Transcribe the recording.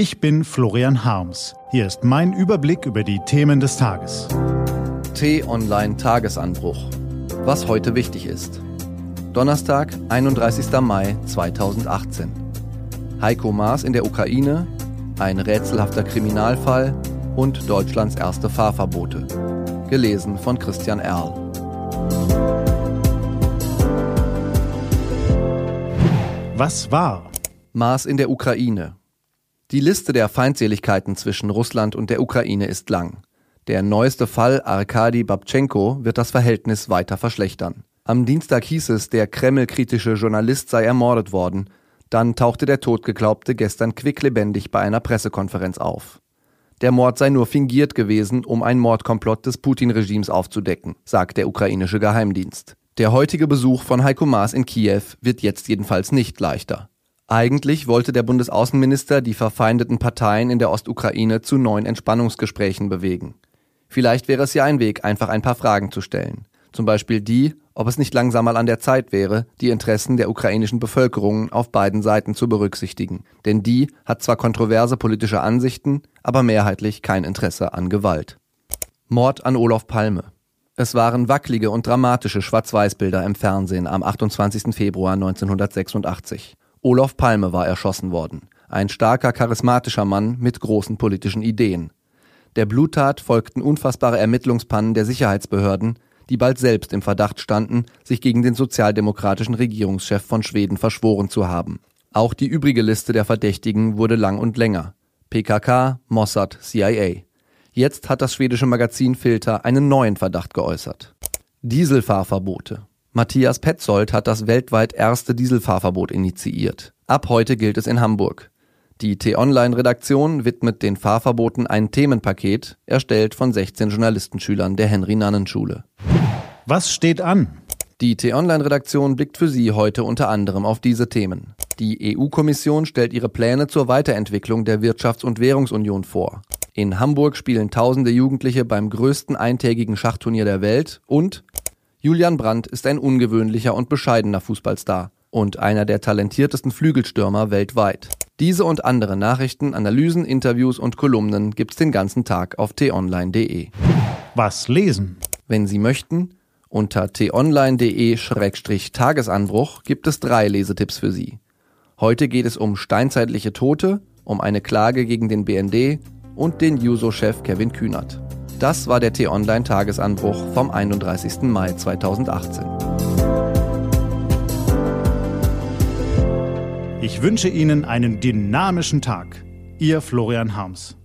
Ich bin Florian Harms. Hier ist mein Überblick über die Themen des Tages. T-Online Tagesanbruch. Was heute wichtig ist. Donnerstag, 31. Mai 2018. Heiko Maas in der Ukraine, ein rätselhafter Kriminalfall und Deutschlands erste Fahrverbote. Gelesen von Christian Erl. Was war? Maas in der Ukraine. Die Liste der Feindseligkeiten zwischen Russland und der Ukraine ist lang. Der neueste Fall Arkadi Babchenko wird das Verhältnis weiter verschlechtern. Am Dienstag hieß es, der Kreml-kritische Journalist sei ermordet worden, dann tauchte der Todgeglaubte gestern quicklebendig bei einer Pressekonferenz auf. Der Mord sei nur fingiert gewesen, um ein Mordkomplott des Putin-Regimes aufzudecken, sagt der ukrainische Geheimdienst. Der heutige Besuch von Heiko Maas in Kiew wird jetzt jedenfalls nicht leichter. Eigentlich wollte der Bundesaußenminister die verfeindeten Parteien in der Ostukraine zu neuen Entspannungsgesprächen bewegen. Vielleicht wäre es ja ein Weg, einfach ein paar Fragen zu stellen. Zum Beispiel die, ob es nicht langsam mal an der Zeit wäre, die Interessen der ukrainischen Bevölkerung auf beiden Seiten zu berücksichtigen. Denn die hat zwar kontroverse politische Ansichten, aber mehrheitlich kein Interesse an Gewalt. Mord an Olaf Palme. Es waren wackelige und dramatische Schwarz-Weiß-Bilder im Fernsehen am 28. Februar 1986. Olaf Palme war erschossen worden. Ein starker, charismatischer Mann mit großen politischen Ideen. Der Bluttat folgten unfassbare Ermittlungspannen der Sicherheitsbehörden, die bald selbst im Verdacht standen, sich gegen den sozialdemokratischen Regierungschef von Schweden verschworen zu haben. Auch die übrige Liste der Verdächtigen wurde lang und länger. PKK, Mossad, CIA. Jetzt hat das schwedische Magazin Filter einen neuen Verdacht geäußert. Dieselfahrverbote. Matthias Petzold hat das weltweit erste Dieselfahrverbot initiiert. Ab heute gilt es in Hamburg. Die T-Online-Redaktion widmet den Fahrverboten ein Themenpaket, erstellt von 16 Journalistenschülern der Henry-Nannen-Schule. Was steht an? Die T-Online-Redaktion blickt für Sie heute unter anderem auf diese Themen. Die EU-Kommission stellt ihre Pläne zur Weiterentwicklung der Wirtschafts- und Währungsunion vor. In Hamburg spielen tausende Jugendliche beim größten eintägigen Schachturnier der Welt und Julian Brandt ist ein ungewöhnlicher und bescheidener Fußballstar und einer der talentiertesten Flügelstürmer weltweit. Diese und andere Nachrichten, Analysen, Interviews und Kolumnen gibt's den ganzen Tag auf t-online.de. Was lesen? Wenn Sie möchten, unter t-online.de-tagesanbruch gibt es drei Lesetipps für Sie. Heute geht es um steinzeitliche Tote, um eine Klage gegen den BND und den Juso-Chef Kevin Kühnert. Das war der T-Online-Tagesanbruch vom 31. Mai 2018. Ich wünsche Ihnen einen dynamischen Tag. Ihr Florian Harms.